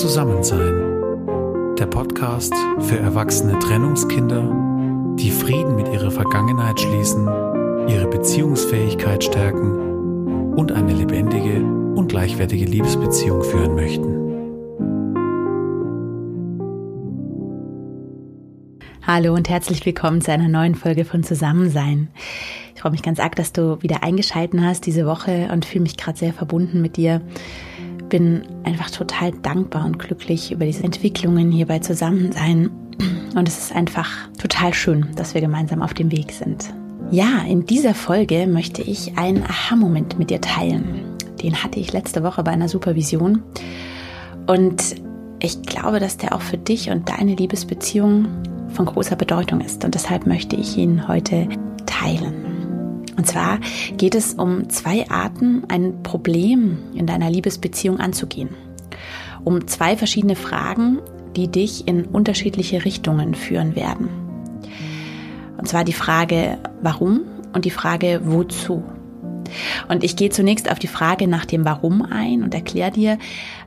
Zusammensein. Der Podcast für erwachsene Trennungskinder, die Frieden mit ihrer Vergangenheit schließen, ihre Beziehungsfähigkeit stärken und eine lebendige und gleichwertige Liebesbeziehung führen möchten. Hallo und herzlich willkommen zu einer neuen Folge von Zusammensein. Ich freue mich ganz arg, dass du wieder eingeschalten hast diese Woche und fühle mich gerade sehr verbunden mit dir bin einfach total dankbar und glücklich über diese Entwicklungen hier bei Zusammensein. Und es ist einfach total schön, dass wir gemeinsam auf dem Weg sind. Ja, in dieser Folge möchte ich einen Aha-Moment mit dir teilen. Den hatte ich letzte Woche bei einer Supervision. Und ich glaube, dass der auch für dich und deine Liebesbeziehung von großer Bedeutung ist. Und deshalb möchte ich ihn heute teilen. Und zwar geht es um zwei Arten, ein Problem in deiner Liebesbeziehung anzugehen. Um zwei verschiedene Fragen, die dich in unterschiedliche Richtungen führen werden. Und zwar die Frage, warum und die Frage, wozu. Und ich gehe zunächst auf die Frage nach dem Warum ein und erkläre dir,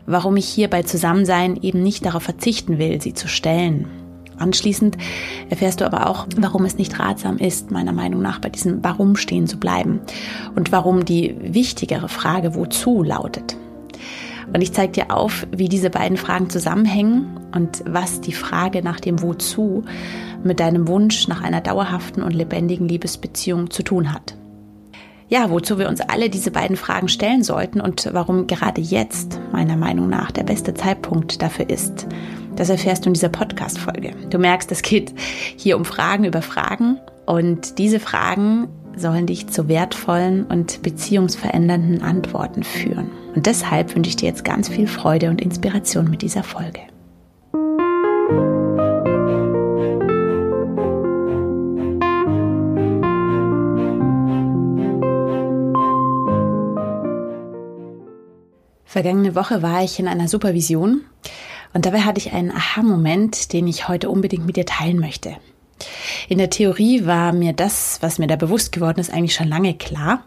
warum ich hier bei Zusammensein eben nicht darauf verzichten will, sie zu stellen Anschließend erfährst du aber auch, warum es nicht ratsam ist, meiner Meinung nach bei diesem Warum stehen zu bleiben und warum die wichtigere Frage Wozu lautet. Und ich zeige dir auf, wie diese beiden Fragen zusammenhängen und was die Frage nach dem Wozu mit deinem Wunsch nach einer dauerhaften und lebendigen Liebesbeziehung zu tun hat. Ja, wozu wir uns alle diese beiden Fragen stellen sollten und warum gerade jetzt meiner Meinung nach der beste Zeitpunkt dafür ist, das erfährst du in dieser Podcast-Folge. Du merkst, es geht hier um Fragen über Fragen und diese Fragen sollen dich zu wertvollen und beziehungsverändernden Antworten führen. Und deshalb wünsche ich dir jetzt ganz viel Freude und Inspiration mit dieser Folge. Vergangene Woche war ich in einer Supervision und dabei hatte ich einen Aha-Moment, den ich heute unbedingt mit dir teilen möchte. In der Theorie war mir das, was mir da bewusst geworden ist, eigentlich schon lange klar.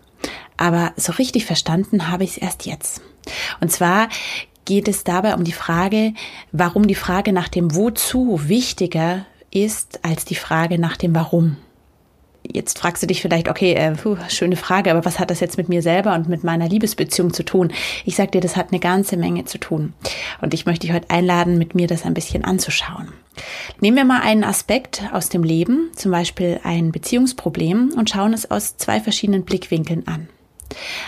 Aber so richtig verstanden habe ich es erst jetzt. Und zwar geht es dabei um die Frage, warum die Frage nach dem Wozu wichtiger ist als die Frage nach dem Warum. Jetzt fragst du dich vielleicht, okay, äh, puh, schöne Frage, aber was hat das jetzt mit mir selber und mit meiner Liebesbeziehung zu tun? Ich sag dir, das hat eine ganze Menge zu tun. Und ich möchte dich heute einladen, mit mir das ein bisschen anzuschauen. Nehmen wir mal einen Aspekt aus dem Leben, zum Beispiel ein Beziehungsproblem, und schauen es aus zwei verschiedenen Blickwinkeln an.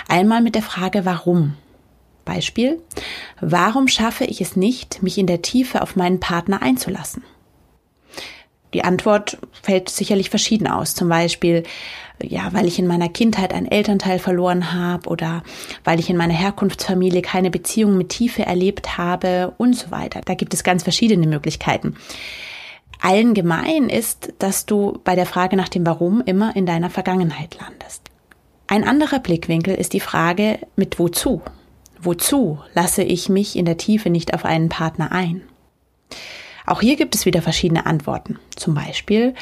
Einmal mit der Frage, warum? Beispiel, warum schaffe ich es nicht, mich in der Tiefe auf meinen Partner einzulassen? Die Antwort fällt sicherlich verschieden aus. Zum Beispiel, ja, weil ich in meiner Kindheit einen Elternteil verloren habe oder weil ich in meiner Herkunftsfamilie keine Beziehung mit Tiefe erlebt habe und so weiter. Da gibt es ganz verschiedene Möglichkeiten. Allen gemein ist, dass du bei der Frage nach dem Warum immer in deiner Vergangenheit landest. Ein anderer Blickwinkel ist die Frage mit wozu? Wozu lasse ich mich in der Tiefe nicht auf einen Partner ein? Auch hier gibt es wieder verschiedene Antworten. Zum Beispiel,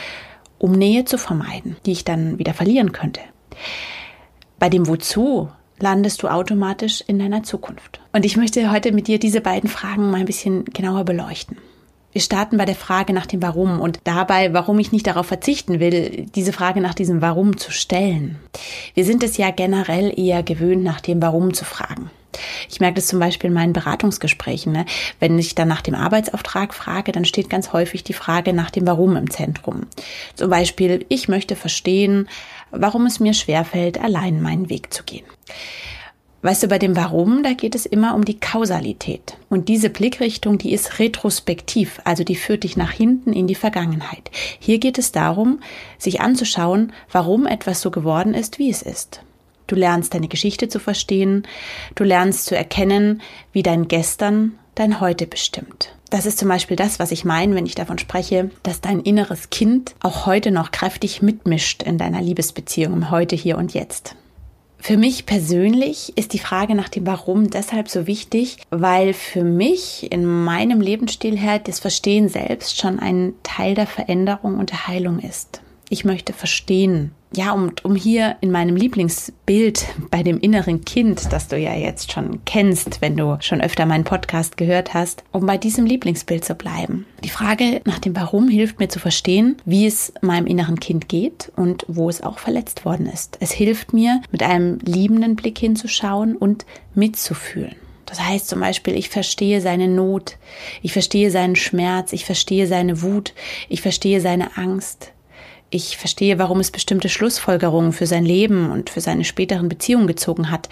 um Nähe zu vermeiden, die ich dann wieder verlieren könnte. Bei dem Wozu landest du automatisch in deiner Zukunft. Und ich möchte heute mit dir diese beiden Fragen mal ein bisschen genauer beleuchten. Wir starten bei der Frage nach dem Warum und dabei, warum ich nicht darauf verzichten will, diese Frage nach diesem Warum zu stellen. Wir sind es ja generell eher gewöhnt, nach dem Warum zu fragen. Ich merke das zum Beispiel in meinen Beratungsgesprächen. Ne? Wenn ich dann nach dem Arbeitsauftrag frage, dann steht ganz häufig die Frage nach dem Warum im Zentrum. Zum Beispiel, ich möchte verstehen, warum es mir schwerfällt, allein meinen Weg zu gehen. Weißt du, bei dem Warum, da geht es immer um die Kausalität. Und diese Blickrichtung, die ist retrospektiv, also die führt dich nach hinten in die Vergangenheit. Hier geht es darum, sich anzuschauen, warum etwas so geworden ist, wie es ist. Du lernst deine Geschichte zu verstehen, du lernst zu erkennen, wie dein Gestern dein Heute bestimmt. Das ist zum Beispiel das, was ich meine, wenn ich davon spreche, dass dein inneres Kind auch heute noch kräftig mitmischt in deiner Liebesbeziehung im Heute, hier und jetzt. Für mich persönlich ist die Frage nach dem Warum deshalb so wichtig, weil für mich in meinem Lebensstil her das Verstehen selbst schon ein Teil der Veränderung und der Heilung ist. Ich möchte verstehen. Ja, um, um hier in meinem Lieblingsbild bei dem inneren Kind, das du ja jetzt schon kennst, wenn du schon öfter meinen Podcast gehört hast, um bei diesem Lieblingsbild zu bleiben. Die Frage nach dem Warum hilft mir zu verstehen, wie es meinem inneren Kind geht und wo es auch verletzt worden ist. Es hilft mir, mit einem liebenden Blick hinzuschauen und mitzufühlen. Das heißt zum Beispiel, ich verstehe seine Not, ich verstehe seinen Schmerz, ich verstehe seine Wut, ich verstehe seine Angst. Ich verstehe, warum es bestimmte Schlussfolgerungen für sein Leben und für seine späteren Beziehungen gezogen hat.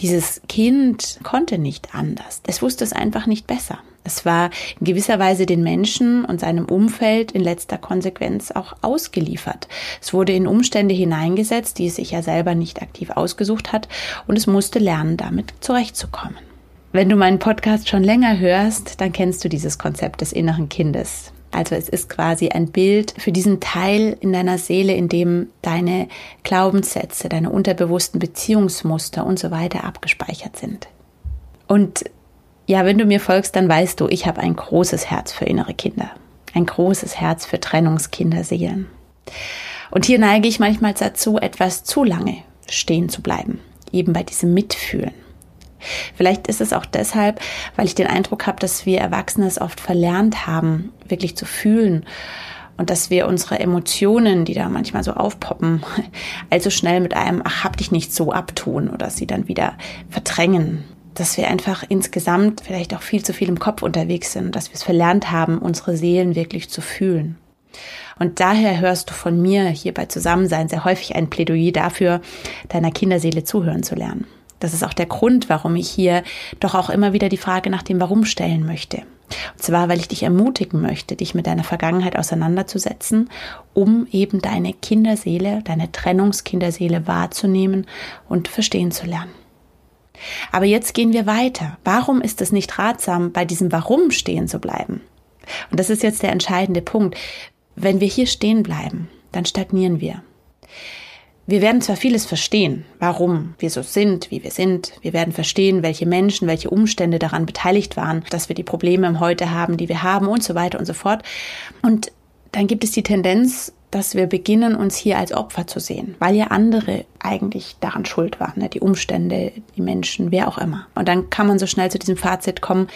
Dieses Kind konnte nicht anders. Es wusste es einfach nicht besser. Es war in gewisser Weise den Menschen und seinem Umfeld in letzter Konsequenz auch ausgeliefert. Es wurde in Umstände hineingesetzt, die es sich ja selber nicht aktiv ausgesucht hat, und es musste lernen, damit zurechtzukommen. Wenn du meinen Podcast schon länger hörst, dann kennst du dieses Konzept des inneren Kindes. Also es ist quasi ein Bild für diesen Teil in deiner Seele, in dem deine Glaubenssätze, deine unterbewussten Beziehungsmuster und so weiter abgespeichert sind. Und ja, wenn du mir folgst, dann weißt du, ich habe ein großes Herz für innere Kinder, ein großes Herz für Trennungskinderseelen. Und hier neige ich manchmal dazu, etwas zu lange stehen zu bleiben, eben bei diesem Mitfühlen. Vielleicht ist es auch deshalb, weil ich den Eindruck habe, dass wir Erwachsene es oft verlernt haben, wirklich zu fühlen und dass wir unsere Emotionen, die da manchmal so aufpoppen, also schnell mit einem Ach, hab dich nicht so abtun oder sie dann wieder verdrängen. Dass wir einfach insgesamt vielleicht auch viel zu viel im Kopf unterwegs sind, dass wir es verlernt haben, unsere Seelen wirklich zu fühlen. Und daher hörst du von mir hier bei Zusammensein sehr häufig ein Plädoyer dafür, deiner Kinderseele zuhören zu lernen. Das ist auch der Grund, warum ich hier doch auch immer wieder die Frage nach dem Warum stellen möchte. Und zwar, weil ich dich ermutigen möchte, dich mit deiner Vergangenheit auseinanderzusetzen, um eben deine Kinderseele, deine Trennungskinderseele wahrzunehmen und verstehen zu lernen. Aber jetzt gehen wir weiter. Warum ist es nicht ratsam, bei diesem Warum stehen zu bleiben? Und das ist jetzt der entscheidende Punkt. Wenn wir hier stehen bleiben, dann stagnieren wir. Wir werden zwar vieles verstehen, warum wir so sind, wie wir sind. Wir werden verstehen, welche Menschen, welche Umstände daran beteiligt waren, dass wir die Probleme im Heute haben, die wir haben und so weiter und so fort. Und dann gibt es die Tendenz, dass wir beginnen, uns hier als Opfer zu sehen, weil ja andere eigentlich daran schuld waren, ne? die Umstände, die Menschen, wer auch immer. Und dann kann man so schnell zu diesem Fazit kommen,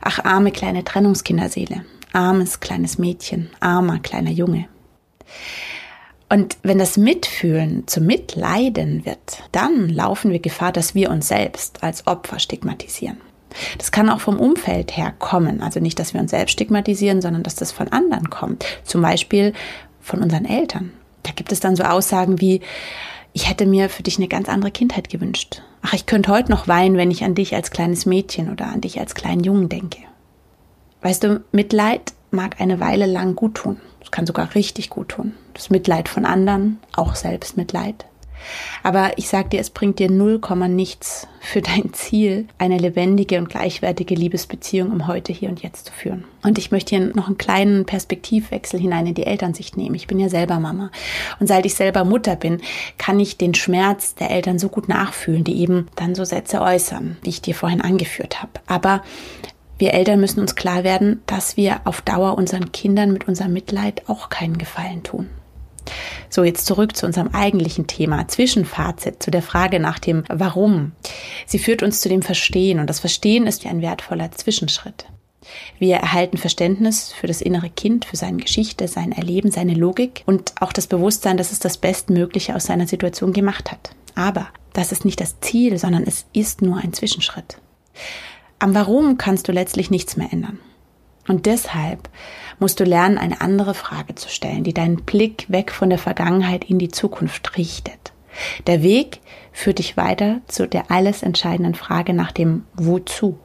ach arme kleine Trennungskinderseele, armes kleines Mädchen, armer kleiner Junge. Und wenn das Mitfühlen zum Mitleiden wird, dann laufen wir Gefahr, dass wir uns selbst als Opfer stigmatisieren. Das kann auch vom Umfeld her kommen. Also nicht, dass wir uns selbst stigmatisieren, sondern dass das von anderen kommt. Zum Beispiel von unseren Eltern. Da gibt es dann so Aussagen wie, ich hätte mir für dich eine ganz andere Kindheit gewünscht. Ach, ich könnte heute noch weinen, wenn ich an dich als kleines Mädchen oder an dich als kleinen Jungen denke. Weißt du, Mitleid mag eine Weile lang gut tun. Es kann sogar richtig gut tun. Das Mitleid von anderen, auch Selbstmitleid. Aber ich sag dir, es bringt dir null Komma nichts für dein Ziel, eine lebendige und gleichwertige Liebesbeziehung im Heute, hier und jetzt zu führen. Und ich möchte hier noch einen kleinen Perspektivwechsel hinein in die Elternsicht nehmen. Ich bin ja selber Mama. Und seit ich selber Mutter bin, kann ich den Schmerz der Eltern so gut nachfühlen, die eben dann so Sätze äußern, wie ich dir vorhin angeführt habe. Aber wir Eltern müssen uns klar werden, dass wir auf Dauer unseren Kindern mit unserem Mitleid auch keinen Gefallen tun. So, jetzt zurück zu unserem eigentlichen Thema, Zwischenfazit, zu der Frage nach dem Warum. Sie führt uns zu dem Verstehen und das Verstehen ist ein wertvoller Zwischenschritt. Wir erhalten Verständnis für das innere Kind, für seine Geschichte, sein Erleben, seine Logik und auch das Bewusstsein, dass es das Bestmögliche aus seiner Situation gemacht hat. Aber das ist nicht das Ziel, sondern es ist nur ein Zwischenschritt. Am Warum kannst du letztlich nichts mehr ändern. Und deshalb musst du lernen, eine andere Frage zu stellen, die deinen Blick weg von der Vergangenheit in die Zukunft richtet. Der Weg führt dich weiter zu der alles entscheidenden Frage nach dem Wozu.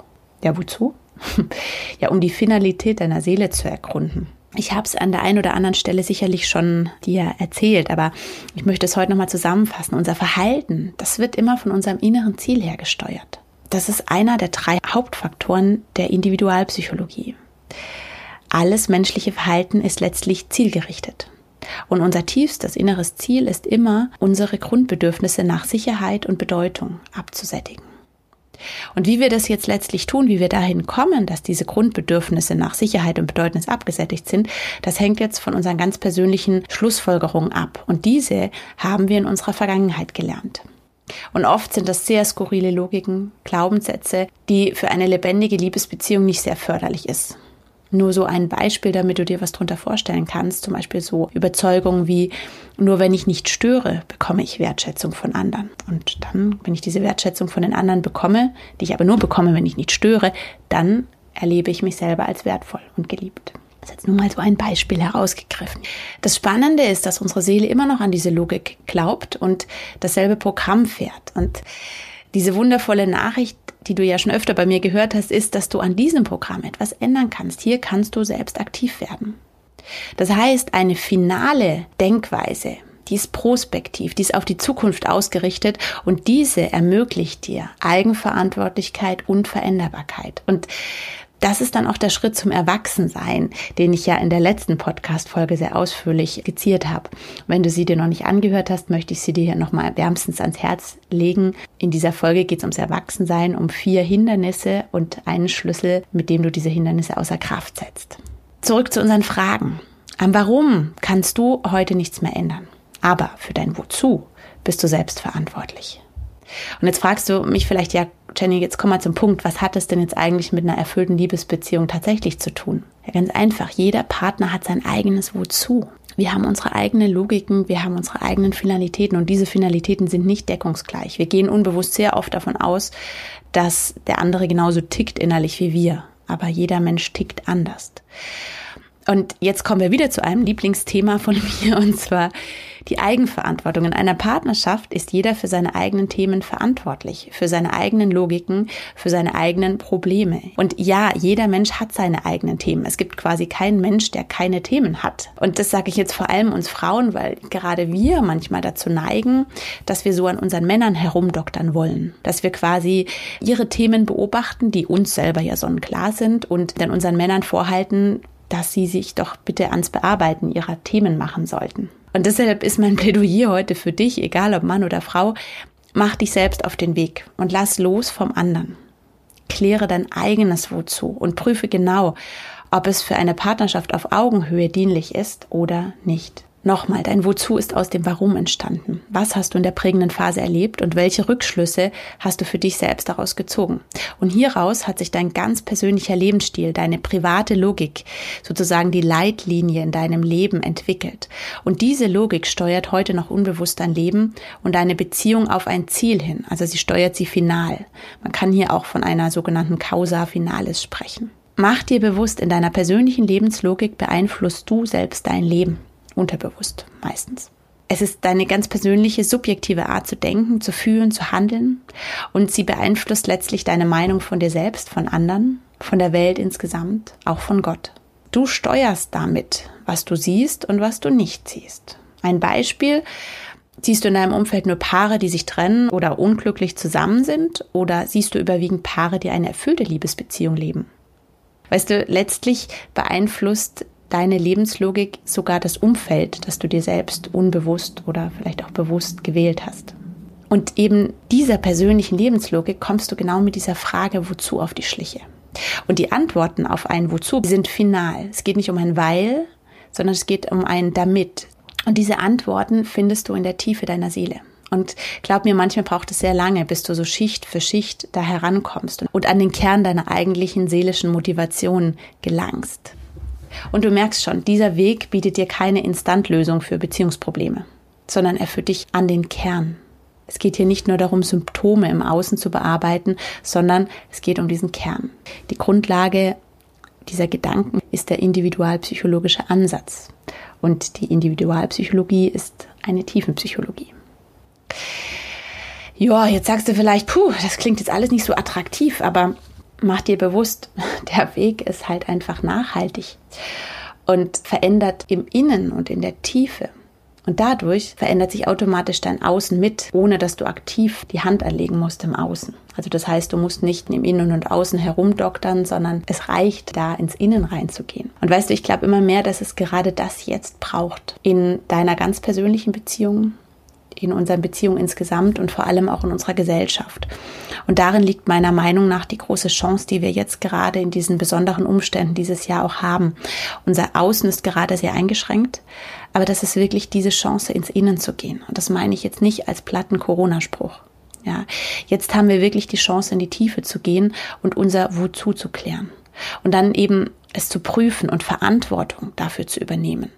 Ja, wozu? ja, um die Finalität deiner Seele zu ergründen. Ich habe es an der einen oder anderen Stelle sicherlich schon dir erzählt, aber ich möchte es heute nochmal zusammenfassen. Unser Verhalten, das wird immer von unserem inneren Ziel her gesteuert. Das ist einer der drei Hauptfaktoren der Individualpsychologie. Alles menschliche Verhalten ist letztlich zielgerichtet. Und unser tiefstes inneres Ziel ist immer, unsere Grundbedürfnisse nach Sicherheit und Bedeutung abzusättigen. Und wie wir das jetzt letztlich tun, wie wir dahin kommen, dass diese Grundbedürfnisse nach Sicherheit und Bedeutnis abgesättigt sind, das hängt jetzt von unseren ganz persönlichen Schlussfolgerungen ab. Und diese haben wir in unserer Vergangenheit gelernt. Und oft sind das sehr skurrile Logiken, Glaubenssätze, die für eine lebendige Liebesbeziehung nicht sehr förderlich ist. Nur so ein Beispiel, damit du dir was drunter vorstellen kannst. Zum Beispiel so Überzeugungen wie, nur wenn ich nicht störe, bekomme ich Wertschätzung von anderen. Und dann, wenn ich diese Wertschätzung von den anderen bekomme, die ich aber nur bekomme, wenn ich nicht störe, dann erlebe ich mich selber als wertvoll und geliebt. Das ist jetzt nur mal so ein Beispiel herausgegriffen. Das Spannende ist, dass unsere Seele immer noch an diese Logik glaubt und dasselbe Programm fährt. Und diese wundervolle Nachricht die du ja schon öfter bei mir gehört hast, ist, dass du an diesem Programm etwas ändern kannst. Hier kannst du selbst aktiv werden. Das heißt, eine finale Denkweise, die ist prospektiv, die ist auf die Zukunft ausgerichtet und diese ermöglicht dir Eigenverantwortlichkeit und Veränderbarkeit. Und das ist dann auch der Schritt zum Erwachsensein, den ich ja in der letzten Podcast-Folge sehr ausführlich skizziert habe. Wenn du sie dir noch nicht angehört hast, möchte ich sie dir hier nochmal wärmstens ans Herz legen. In dieser Folge geht es ums Erwachsensein, um vier Hindernisse und einen Schlüssel, mit dem du diese Hindernisse außer Kraft setzt. Zurück zu unseren Fragen. Am Warum kannst du heute nichts mehr ändern. Aber für dein Wozu bist du selbst verantwortlich. Und jetzt fragst du mich vielleicht, ja, Jenny, jetzt komm mal zum Punkt. Was hat es denn jetzt eigentlich mit einer erfüllten Liebesbeziehung tatsächlich zu tun? Ja, ganz einfach. Jeder Partner hat sein eigenes Wozu. Wir haben unsere eigenen Logiken, wir haben unsere eigenen Finalitäten und diese Finalitäten sind nicht deckungsgleich. Wir gehen unbewusst sehr oft davon aus, dass der andere genauso tickt innerlich wie wir. Aber jeder Mensch tickt anders. Und jetzt kommen wir wieder zu einem Lieblingsthema von mir und zwar die Eigenverantwortung. In einer Partnerschaft ist jeder für seine eigenen Themen verantwortlich, für seine eigenen Logiken, für seine eigenen Probleme. Und ja, jeder Mensch hat seine eigenen Themen. Es gibt quasi keinen Mensch, der keine Themen hat. Und das sage ich jetzt vor allem uns Frauen, weil gerade wir manchmal dazu neigen, dass wir so an unseren Männern herumdoktern wollen. Dass wir quasi ihre Themen beobachten, die uns selber ja sonnenklar sind und dann unseren Männern vorhalten, dass sie sich doch bitte ans Bearbeiten ihrer Themen machen sollten. Und deshalb ist mein Plädoyer heute für dich, egal ob Mann oder Frau, mach dich selbst auf den Weg und lass los vom anderen. Kläre dein eigenes Wozu und prüfe genau, ob es für eine Partnerschaft auf Augenhöhe dienlich ist oder nicht. Nochmal, dein Wozu ist aus dem Warum entstanden. Was hast du in der prägenden Phase erlebt und welche Rückschlüsse hast du für dich selbst daraus gezogen? Und hieraus hat sich dein ganz persönlicher Lebensstil, deine private Logik, sozusagen die Leitlinie in deinem Leben entwickelt. Und diese Logik steuert heute noch unbewusst dein Leben und deine Beziehung auf ein Ziel hin. Also sie steuert sie final. Man kann hier auch von einer sogenannten Causa Finalis sprechen. Mach dir bewusst, in deiner persönlichen Lebenslogik beeinflusst du selbst dein Leben unterbewusst meistens. Es ist deine ganz persönliche, subjektive Art zu denken, zu fühlen, zu handeln und sie beeinflusst letztlich deine Meinung von dir selbst, von anderen, von der Welt insgesamt, auch von Gott. Du steuerst damit, was du siehst und was du nicht siehst. Ein Beispiel, Siehst du in deinem Umfeld nur Paare, die sich trennen oder unglücklich zusammen sind? Oder siehst du überwiegend Paare, die eine erfüllte Liebesbeziehung leben? Weißt du, letztlich beeinflusst deine Lebenslogik sogar das Umfeld, das du dir selbst unbewusst oder vielleicht auch bewusst gewählt hast. Und eben dieser persönlichen Lebenslogik kommst du genau mit dieser Frage, wozu auf die Schliche. Und die Antworten auf ein Wozu sind final. Es geht nicht um ein Weil, sondern es geht um ein Damit. Und diese Antworten findest du in der Tiefe deiner Seele. Und glaub mir, manchmal braucht es sehr lange, bis du so Schicht für Schicht da herankommst und an den Kern deiner eigentlichen seelischen Motivation gelangst. Und du merkst schon, dieser Weg bietet dir keine Instantlösung für Beziehungsprobleme, sondern er führt dich an den Kern. Es geht hier nicht nur darum, Symptome im Außen zu bearbeiten, sondern es geht um diesen Kern. Die Grundlage dieser Gedanken ist der individualpsychologische Ansatz. Und die Individualpsychologie ist eine Tiefenpsychologie. Ja, jetzt sagst du vielleicht, puh, das klingt jetzt alles nicht so attraktiv, aber mach dir bewusst, der Weg ist halt einfach nachhaltig und verändert im Innen und in der Tiefe. Und dadurch verändert sich automatisch dein Außen mit, ohne dass du aktiv die Hand anlegen musst im Außen. Also das heißt, du musst nicht im Innen und Außen herumdoktern, sondern es reicht, da ins Innen reinzugehen. Und weißt du, ich glaube immer mehr, dass es gerade das jetzt braucht. In deiner ganz persönlichen Beziehung, in unseren Beziehungen insgesamt und vor allem auch in unserer Gesellschaft. Und darin liegt meiner Meinung nach die große Chance, die wir jetzt gerade in diesen besonderen Umständen dieses Jahr auch haben. Unser Außen ist gerade sehr eingeschränkt, aber das ist wirklich diese Chance, ins Innen zu gehen. Und das meine ich jetzt nicht als platten Corona-Spruch. Ja, jetzt haben wir wirklich die Chance, in die Tiefe zu gehen und unser Wozu zu klären. Und dann eben es zu prüfen und Verantwortung dafür zu übernehmen.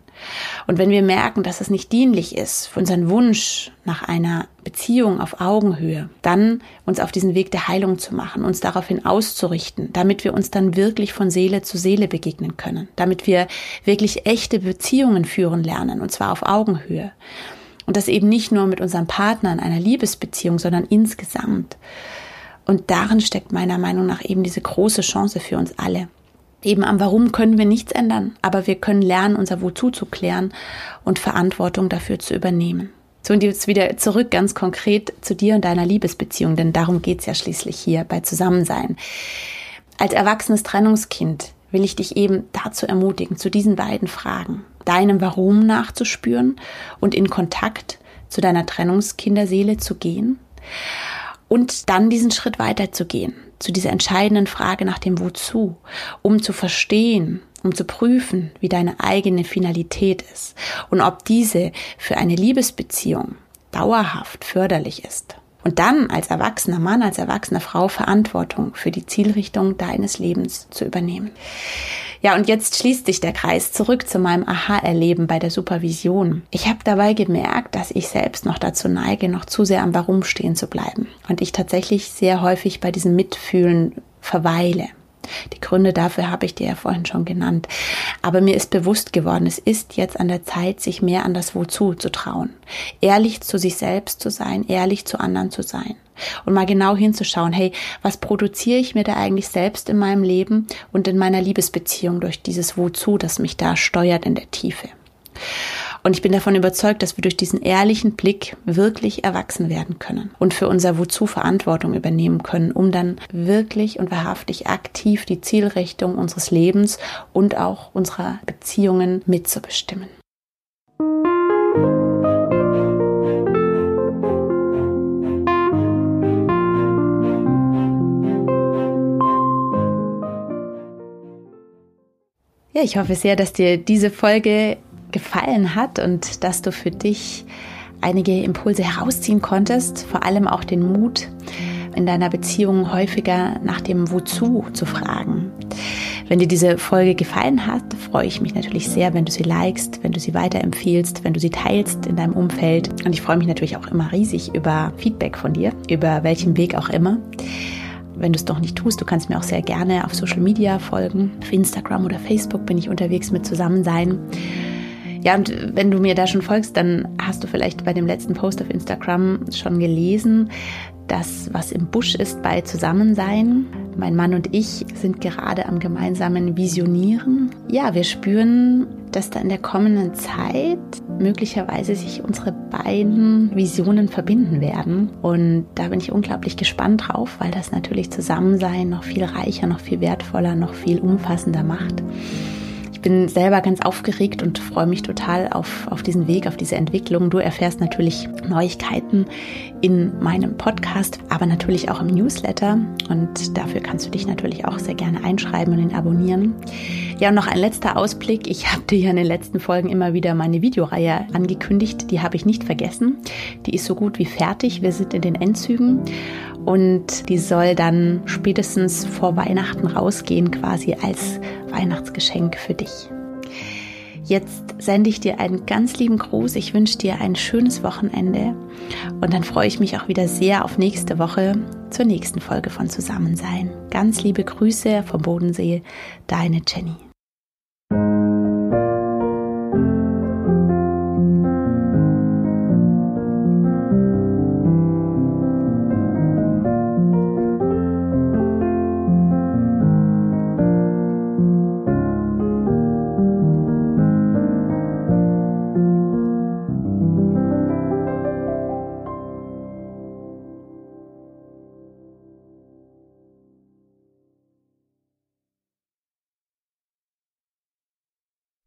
Und wenn wir merken, dass es nicht dienlich ist für unseren Wunsch nach einer Beziehung auf Augenhöhe, dann uns auf diesen Weg der Heilung zu machen, uns daraufhin auszurichten, damit wir uns dann wirklich von Seele zu Seele begegnen können, damit wir wirklich echte Beziehungen führen lernen, und zwar auf Augenhöhe. Und das eben nicht nur mit unserem Partner in einer Liebesbeziehung, sondern insgesamt. Und darin steckt meiner Meinung nach eben diese große Chance für uns alle. Eben am Warum können wir nichts ändern, aber wir können lernen, unser Wozu zu klären und Verantwortung dafür zu übernehmen. So, und jetzt wieder zurück ganz konkret zu dir und deiner Liebesbeziehung, denn darum geht's ja schließlich hier bei Zusammensein. Als erwachsenes Trennungskind will ich dich eben dazu ermutigen, zu diesen beiden Fragen, deinem Warum nachzuspüren und in Kontakt zu deiner Trennungskinderseele zu gehen und dann diesen Schritt weiterzugehen zu dieser entscheidenden Frage nach dem Wozu, um zu verstehen, um zu prüfen, wie deine eigene Finalität ist und ob diese für eine Liebesbeziehung dauerhaft förderlich ist. Und dann als erwachsener Mann, als erwachsene Frau Verantwortung für die Zielrichtung deines Lebens zu übernehmen. Ja, und jetzt schließt sich der Kreis zurück zu meinem Aha-Erleben bei der Supervision. Ich habe dabei gemerkt, dass ich selbst noch dazu neige, noch zu sehr am Warum stehen zu bleiben. Und ich tatsächlich sehr häufig bei diesem Mitfühlen verweile. Die Gründe dafür habe ich dir ja vorhin schon genannt. Aber mir ist bewusst geworden, es ist jetzt an der Zeit, sich mehr an das Wozu zu trauen. Ehrlich zu sich selbst zu sein, ehrlich zu anderen zu sein. Und mal genau hinzuschauen, hey, was produziere ich mir da eigentlich selbst in meinem Leben und in meiner Liebesbeziehung durch dieses Wozu, das mich da steuert in der Tiefe. Und ich bin davon überzeugt, dass wir durch diesen ehrlichen Blick wirklich erwachsen werden können und für unser Wozu Verantwortung übernehmen können, um dann wirklich und wahrhaftig aktiv die Zielrichtung unseres Lebens und auch unserer Beziehungen mitzubestimmen. Ja, ich hoffe sehr, dass dir diese Folge gefallen hat und dass du für dich einige Impulse herausziehen konntest, vor allem auch den Mut, in deiner Beziehung häufiger nach dem Wozu zu fragen. Wenn dir diese Folge gefallen hat, freue ich mich natürlich sehr, wenn du sie likest, wenn du sie weiterempfiehlst, wenn du sie teilst in deinem Umfeld. Und ich freue mich natürlich auch immer riesig über Feedback von dir, über welchen Weg auch immer. Wenn du es doch nicht tust, du kannst mir auch sehr gerne auf Social Media folgen. Auf Instagram oder Facebook bin ich unterwegs mit Zusammensein. Ja, und wenn du mir da schon folgst, dann hast du vielleicht bei dem letzten Post auf Instagram schon gelesen, dass was im Busch ist bei Zusammensein. Mein Mann und ich sind gerade am gemeinsamen Visionieren. Ja, wir spüren, dass da in der kommenden Zeit möglicherweise sich unsere beiden Visionen verbinden werden. Und da bin ich unglaublich gespannt drauf, weil das natürlich Zusammensein noch viel reicher, noch viel wertvoller, noch viel umfassender macht bin selber ganz aufgeregt und freue mich total auf, auf diesen Weg, auf diese Entwicklung. Du erfährst natürlich Neuigkeiten in meinem Podcast, aber natürlich auch im Newsletter. Und dafür kannst du dich natürlich auch sehr gerne einschreiben und ihn abonnieren. Ja, und noch ein letzter Ausblick. Ich habe dir ja in den letzten Folgen immer wieder meine Videoreihe angekündigt. Die habe ich nicht vergessen. Die ist so gut wie fertig. Wir sind in den Endzügen und die soll dann spätestens vor Weihnachten rausgehen, quasi als Weihnachtsgeschenk für dich. Jetzt sende ich dir einen ganz lieben Gruß. Ich wünsche dir ein schönes Wochenende und dann freue ich mich auch wieder sehr auf nächste Woche zur nächsten Folge von Zusammensein. Ganz liebe Grüße vom Bodensee, deine Jenny.